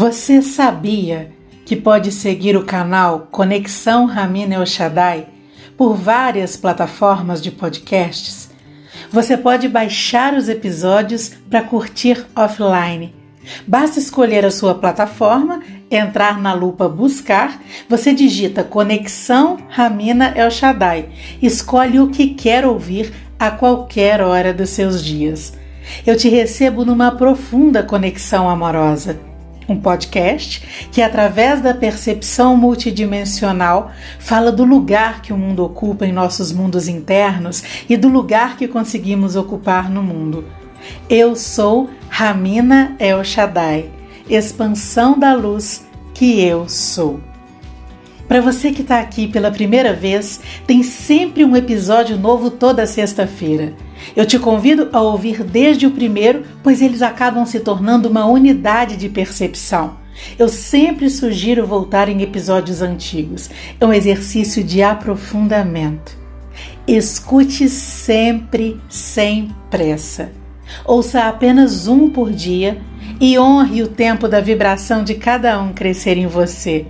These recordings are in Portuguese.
Você sabia que pode seguir o canal Conexão Ramina El Shaddai por várias plataformas de podcasts? Você pode baixar os episódios para curtir offline. Basta escolher a sua plataforma, entrar na lupa Buscar, você digita Conexão Ramina El Shaddai, escolhe o que quer ouvir a qualquer hora dos seus dias. Eu te recebo numa profunda conexão amorosa um podcast que, através da percepção multidimensional, fala do lugar que o mundo ocupa em nossos mundos internos e do lugar que conseguimos ocupar no mundo. Eu sou Ramina El Shaddai, expansão da luz que eu sou. Para você que está aqui pela primeira vez, tem sempre um episódio novo toda sexta-feira. Eu te convido a ouvir desde o primeiro, pois eles acabam se tornando uma unidade de percepção. Eu sempre sugiro voltar em episódios antigos. É um exercício de aprofundamento. Escute sempre sem pressa. Ouça apenas um por dia e honre o tempo da vibração de cada um crescer em você.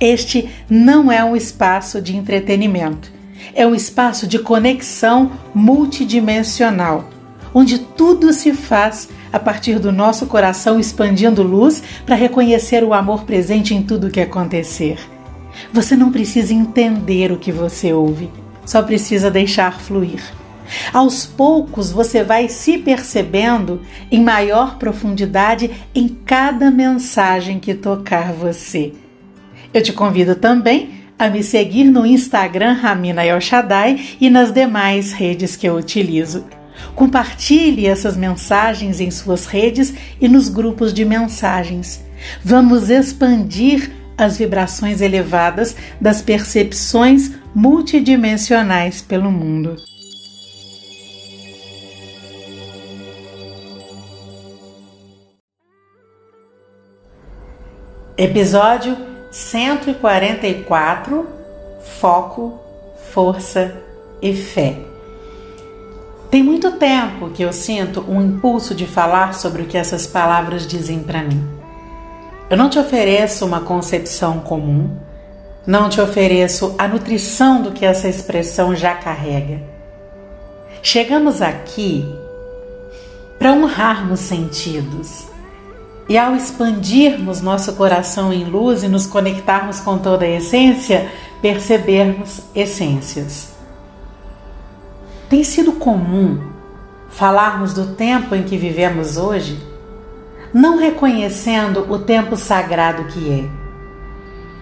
Este não é um espaço de entretenimento é um espaço de conexão multidimensional, onde tudo se faz a partir do nosso coração expandindo luz para reconhecer o amor presente em tudo que acontecer. Você não precisa entender o que você ouve, só precisa deixar fluir. Aos poucos você vai se percebendo em maior profundidade em cada mensagem que tocar você. Eu te convido também a me seguir no Instagram Ramina El e nas demais redes que eu utilizo. Compartilhe essas mensagens em suas redes e nos grupos de mensagens. Vamos expandir as vibrações elevadas das percepções multidimensionais pelo mundo. Episódio 144 Foco, Força e Fé. Tem muito tempo que eu sinto um impulso de falar sobre o que essas palavras dizem para mim. Eu não te ofereço uma concepção comum, não te ofereço a nutrição do que essa expressão já carrega. Chegamos aqui para honrarmos sentidos e ao expandirmos nosso coração em luz e nos conectarmos com toda a essência, percebermos essências. Tem sido comum falarmos do tempo em que vivemos hoje, não reconhecendo o tempo sagrado que é,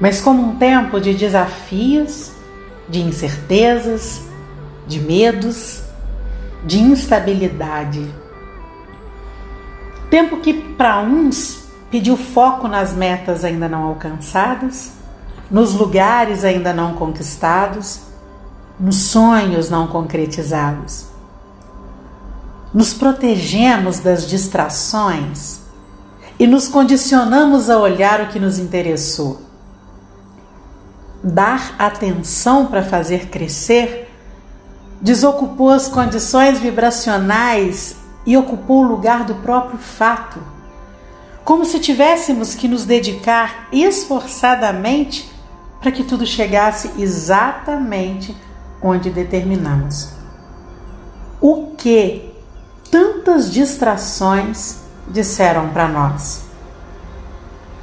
mas como um tempo de desafios, de incertezas, de medos, de instabilidade Tempo que para uns pediu foco nas metas ainda não alcançadas, nos lugares ainda não conquistados, nos sonhos não concretizados. Nos protegemos das distrações e nos condicionamos a olhar o que nos interessou. Dar atenção para fazer crescer desocupou as condições vibracionais e ocupou o lugar do próprio fato, como se tivéssemos que nos dedicar esforçadamente para que tudo chegasse exatamente onde determinamos. O que tantas distrações disseram para nós?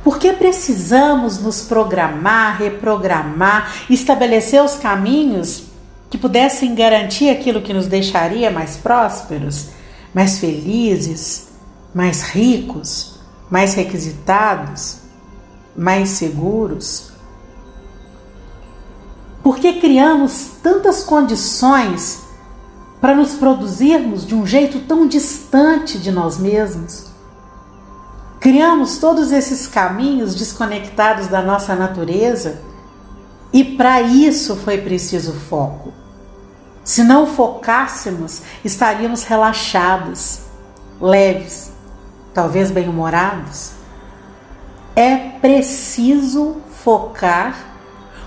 Por que precisamos nos programar, reprogramar, estabelecer os caminhos que pudessem garantir aquilo que nos deixaria mais prósperos? Mais felizes, mais ricos, mais requisitados, mais seguros? Por que criamos tantas condições para nos produzirmos de um jeito tão distante de nós mesmos? Criamos todos esses caminhos desconectados da nossa natureza e para isso foi preciso foco. Se não focássemos, estaríamos relaxados, leves, talvez bem-humorados. É preciso focar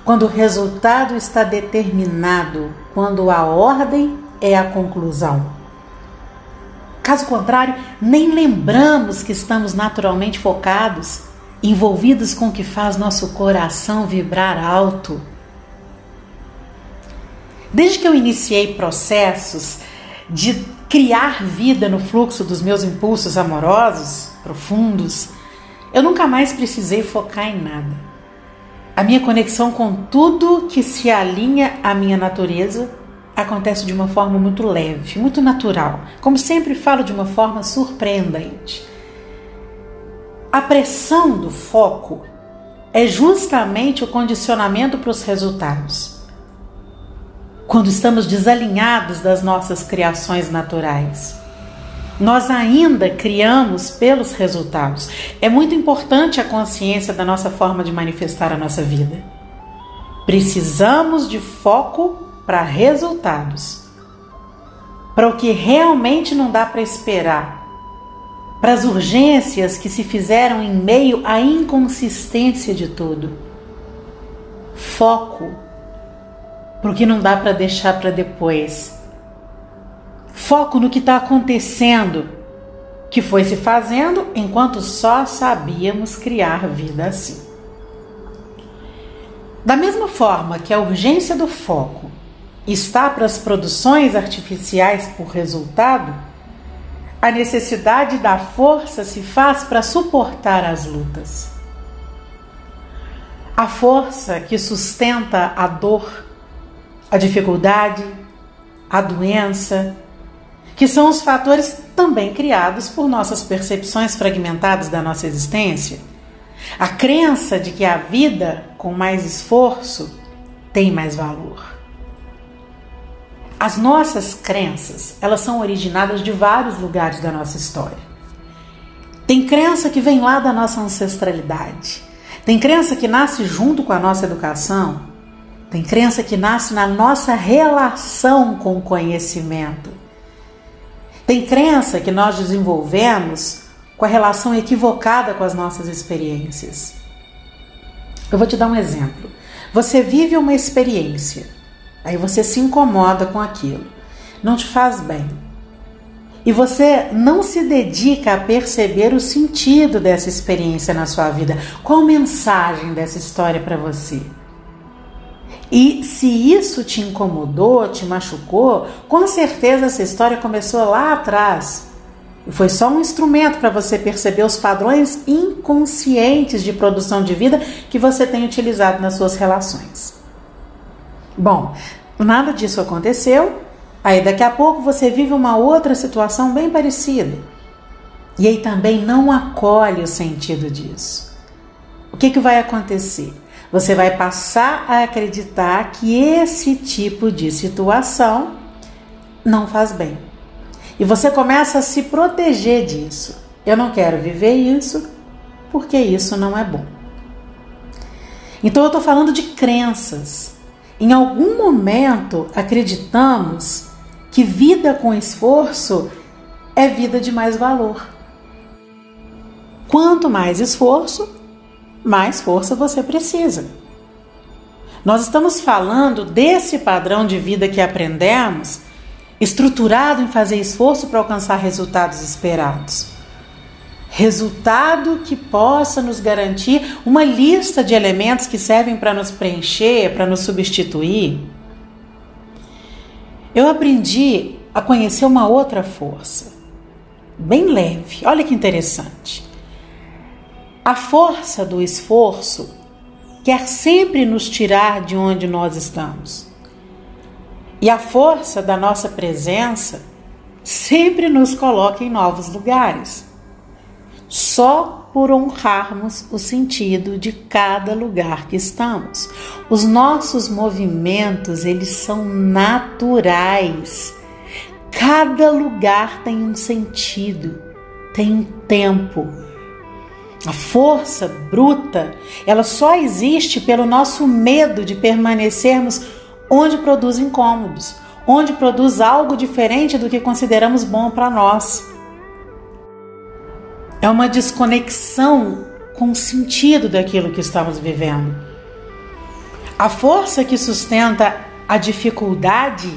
quando o resultado está determinado, quando a ordem é a conclusão. Caso contrário, nem lembramos que estamos naturalmente focados envolvidos com o que faz nosso coração vibrar alto. Desde que eu iniciei processos de criar vida no fluxo dos meus impulsos amorosos profundos, eu nunca mais precisei focar em nada. A minha conexão com tudo que se alinha à minha natureza acontece de uma forma muito leve, muito natural. Como sempre falo, de uma forma surpreendente. A pressão do foco é justamente o condicionamento para os resultados. Quando estamos desalinhados das nossas criações naturais, nós ainda criamos pelos resultados. É muito importante a consciência da nossa forma de manifestar a nossa vida. Precisamos de foco para resultados. Para o que realmente não dá para esperar para as urgências que se fizeram em meio à inconsistência de tudo. Foco para o que não dá para deixar para depois. Foco no que está acontecendo, que foi se fazendo enquanto só sabíamos criar vida assim. Da mesma forma que a urgência do foco está para as produções artificiais por resultado, a necessidade da força se faz para suportar as lutas. A força que sustenta a dor, a dificuldade, a doença, que são os fatores também criados por nossas percepções fragmentadas da nossa existência. A crença de que a vida com mais esforço tem mais valor. As nossas crenças, elas são originadas de vários lugares da nossa história. Tem crença que vem lá da nossa ancestralidade. Tem crença que nasce junto com a nossa educação. Tem crença que nasce na nossa relação com o conhecimento. Tem crença que nós desenvolvemos com a relação equivocada com as nossas experiências. Eu vou te dar um exemplo. Você vive uma experiência Aí você se incomoda com aquilo, não te faz bem. E você não se dedica a perceber o sentido dessa experiência na sua vida. Qual mensagem dessa história para você? E se isso te incomodou, te machucou, com certeza essa história começou lá atrás. Foi só um instrumento para você perceber os padrões inconscientes de produção de vida que você tem utilizado nas suas relações. Bom, nada disso aconteceu. Aí daqui a pouco você vive uma outra situação bem parecida. E aí também não acolhe o sentido disso. O que, que vai acontecer? Você vai passar a acreditar que esse tipo de situação não faz bem. E você começa a se proteger disso. Eu não quero viver isso porque isso não é bom. Então eu estou falando de crenças. Em algum momento acreditamos que vida com esforço é vida de mais valor. Quanto mais esforço, mais força você precisa. Nós estamos falando desse padrão de vida que aprendemos, estruturado em fazer esforço para alcançar resultados esperados resultado que possa nos garantir uma lista de elementos que servem para nos preencher, para nos substituir. Eu aprendi a conhecer uma outra força, bem leve. Olha que interessante. A força do esforço quer sempre nos tirar de onde nós estamos. E a força da nossa presença sempre nos coloca em novos lugares só por honrarmos o sentido de cada lugar que estamos. Os nossos movimentos, eles são naturais. Cada lugar tem um sentido, tem um tempo. A força bruta, ela só existe pelo nosso medo de permanecermos onde produz incômodos, onde produz algo diferente do que consideramos bom para nós. É uma desconexão com o sentido daquilo que estamos vivendo. A força que sustenta a dificuldade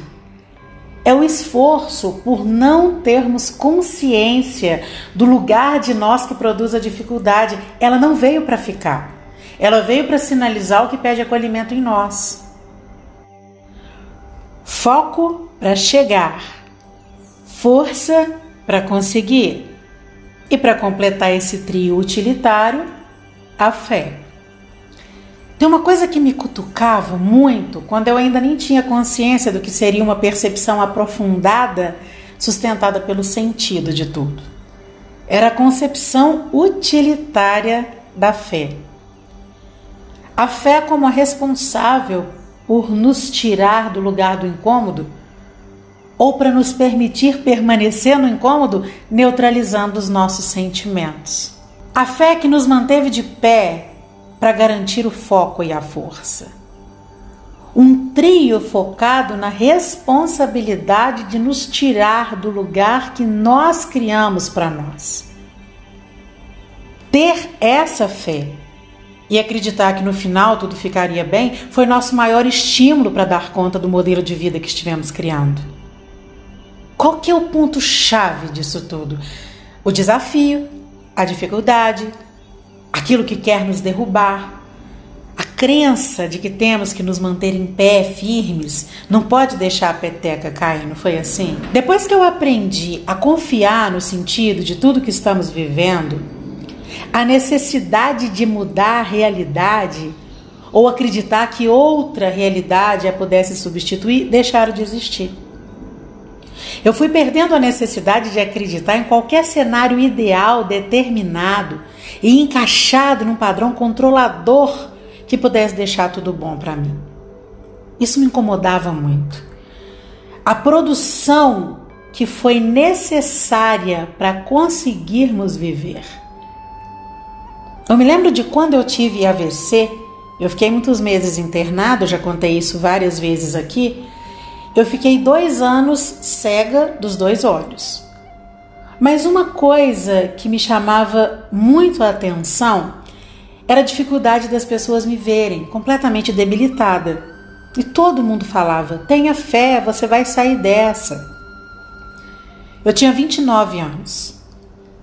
é o esforço por não termos consciência do lugar de nós que produz a dificuldade. Ela não veio para ficar. Ela veio para sinalizar o que pede acolhimento em nós. Foco para chegar, força para conseguir. E para completar esse trio utilitário, a fé. Tem uma coisa que me cutucava muito quando eu ainda nem tinha consciência do que seria uma percepção aprofundada, sustentada pelo sentido de tudo. Era a concepção utilitária da fé. A fé como a responsável por nos tirar do lugar do incômodo ou para nos permitir permanecer no incômodo, neutralizando os nossos sentimentos. A fé que nos manteve de pé para garantir o foco e a força. Um trio focado na responsabilidade de nos tirar do lugar que nós criamos para nós. Ter essa fé e acreditar que no final tudo ficaria bem foi nosso maior estímulo para dar conta do modelo de vida que estivemos criando. Qual que é o ponto chave disso tudo? O desafio, a dificuldade, aquilo que quer nos derrubar. A crença de que temos que nos manter em pé, firmes, não pode deixar a peteca cair, não foi assim? Depois que eu aprendi a confiar no sentido de tudo que estamos vivendo, a necessidade de mudar a realidade ou acreditar que outra realidade a pudesse substituir deixaram de existir. Eu fui perdendo a necessidade de acreditar em qualquer cenário ideal determinado e encaixado num padrão controlador que pudesse deixar tudo bom para mim. Isso me incomodava muito. A produção que foi necessária para conseguirmos viver. Eu me lembro de quando eu tive AVC, eu fiquei muitos meses internado, já contei isso várias vezes aqui. Eu fiquei dois anos cega dos dois olhos. Mas uma coisa que me chamava muito a atenção era a dificuldade das pessoas me verem completamente debilitada. E todo mundo falava: tenha fé, você vai sair dessa. Eu tinha 29 anos.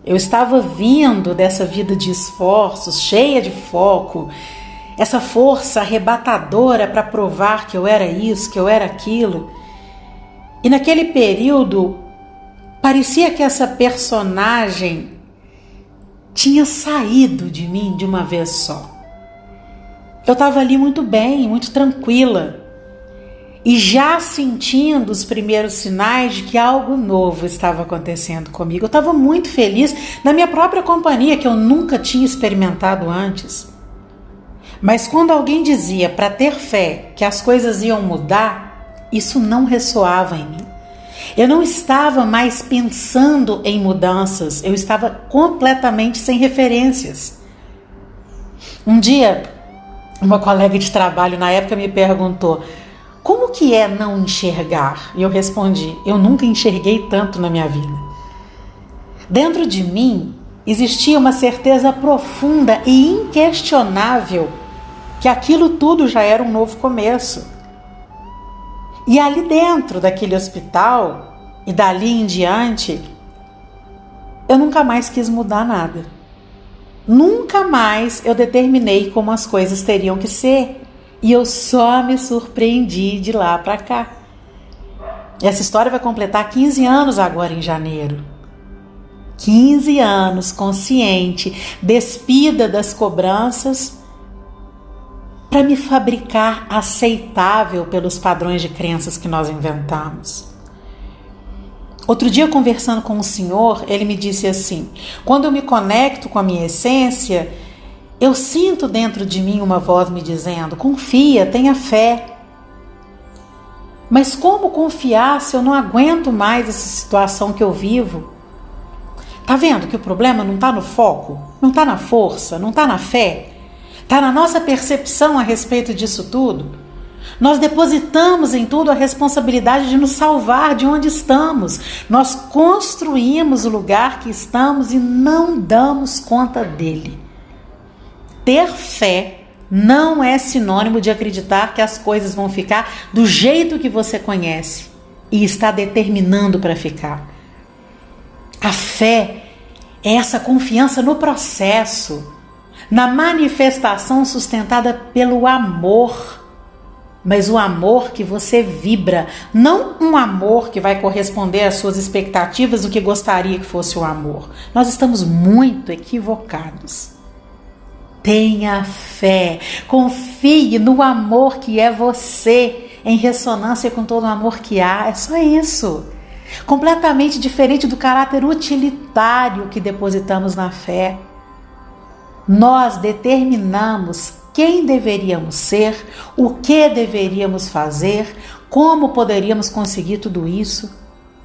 Eu estava vindo dessa vida de esforços, cheia de foco, essa força arrebatadora para provar que eu era isso, que eu era aquilo. E naquele período Parecia que essa personagem tinha saído de mim de uma vez só. Eu estava ali muito bem, muito tranquila e já sentindo os primeiros sinais de que algo novo estava acontecendo comigo. Eu estava muito feliz na minha própria companhia, que eu nunca tinha experimentado antes. Mas quando alguém dizia para ter fé que as coisas iam mudar, isso não ressoava em mim. Eu não estava mais pensando em mudanças, eu estava completamente sem referências. Um dia, uma colega de trabalho na época me perguntou: "Como que é não enxergar?" E eu respondi: "Eu nunca enxerguei tanto na minha vida." Dentro de mim existia uma certeza profunda e inquestionável que aquilo tudo já era um novo começo. E ali dentro daquele hospital e dali em diante, eu nunca mais quis mudar nada. Nunca mais eu determinei como as coisas teriam que ser. E eu só me surpreendi de lá para cá. Essa história vai completar 15 anos agora em janeiro. 15 anos consciente, despida das cobranças para me fabricar aceitável pelos padrões de crenças que nós inventamos. Outro dia, conversando com o senhor, ele me disse assim: quando eu me conecto com a minha essência, eu sinto dentro de mim uma voz me dizendo: confia, tenha fé. Mas como confiar se eu não aguento mais essa situação que eu vivo? Tá vendo que o problema não está no foco, não está na força, não está na fé, Está na nossa percepção a respeito disso tudo. Nós depositamos em tudo a responsabilidade de nos salvar de onde estamos. Nós construímos o lugar que estamos e não damos conta dele. Ter fé não é sinônimo de acreditar que as coisas vão ficar do jeito que você conhece. e está determinando para ficar. A fé é essa confiança no processo, na manifestação sustentada pelo amor mas o amor que você vibra, não um amor que vai corresponder às suas expectativas do que gostaria que fosse o amor. Nós estamos muito equivocados. Tenha fé, confie no amor que é você, em ressonância com todo o amor que há. É só isso. Completamente diferente do caráter utilitário que depositamos na fé. Nós determinamos quem deveríamos ser, o que deveríamos fazer, como poderíamos conseguir tudo isso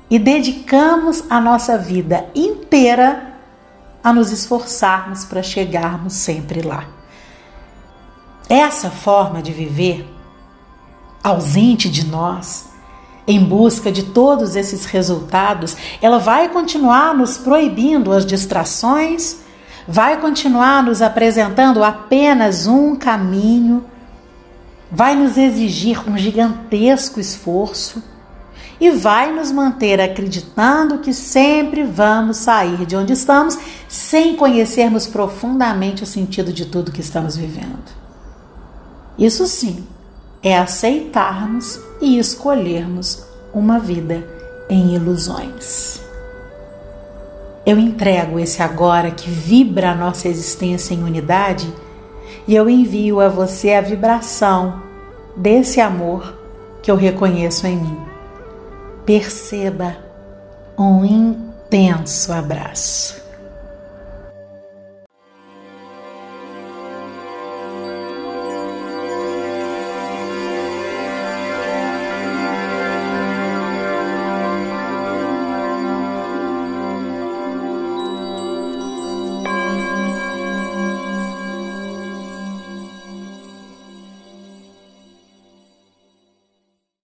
e dedicamos a nossa vida inteira a nos esforçarmos para chegarmos sempre lá. Essa forma de viver, ausente de nós, em busca de todos esses resultados, ela vai continuar nos proibindo as distrações vai continuar nos apresentando apenas um caminho, vai nos exigir um gigantesco esforço e vai nos manter acreditando que sempre vamos sair de onde estamos sem conhecermos profundamente o sentido de tudo que estamos vivendo. Isso sim é aceitarmos e escolhermos uma vida em ilusões. Eu entrego esse agora que vibra a nossa existência em unidade e eu envio a você a vibração desse amor que eu reconheço em mim. Perceba um intenso abraço.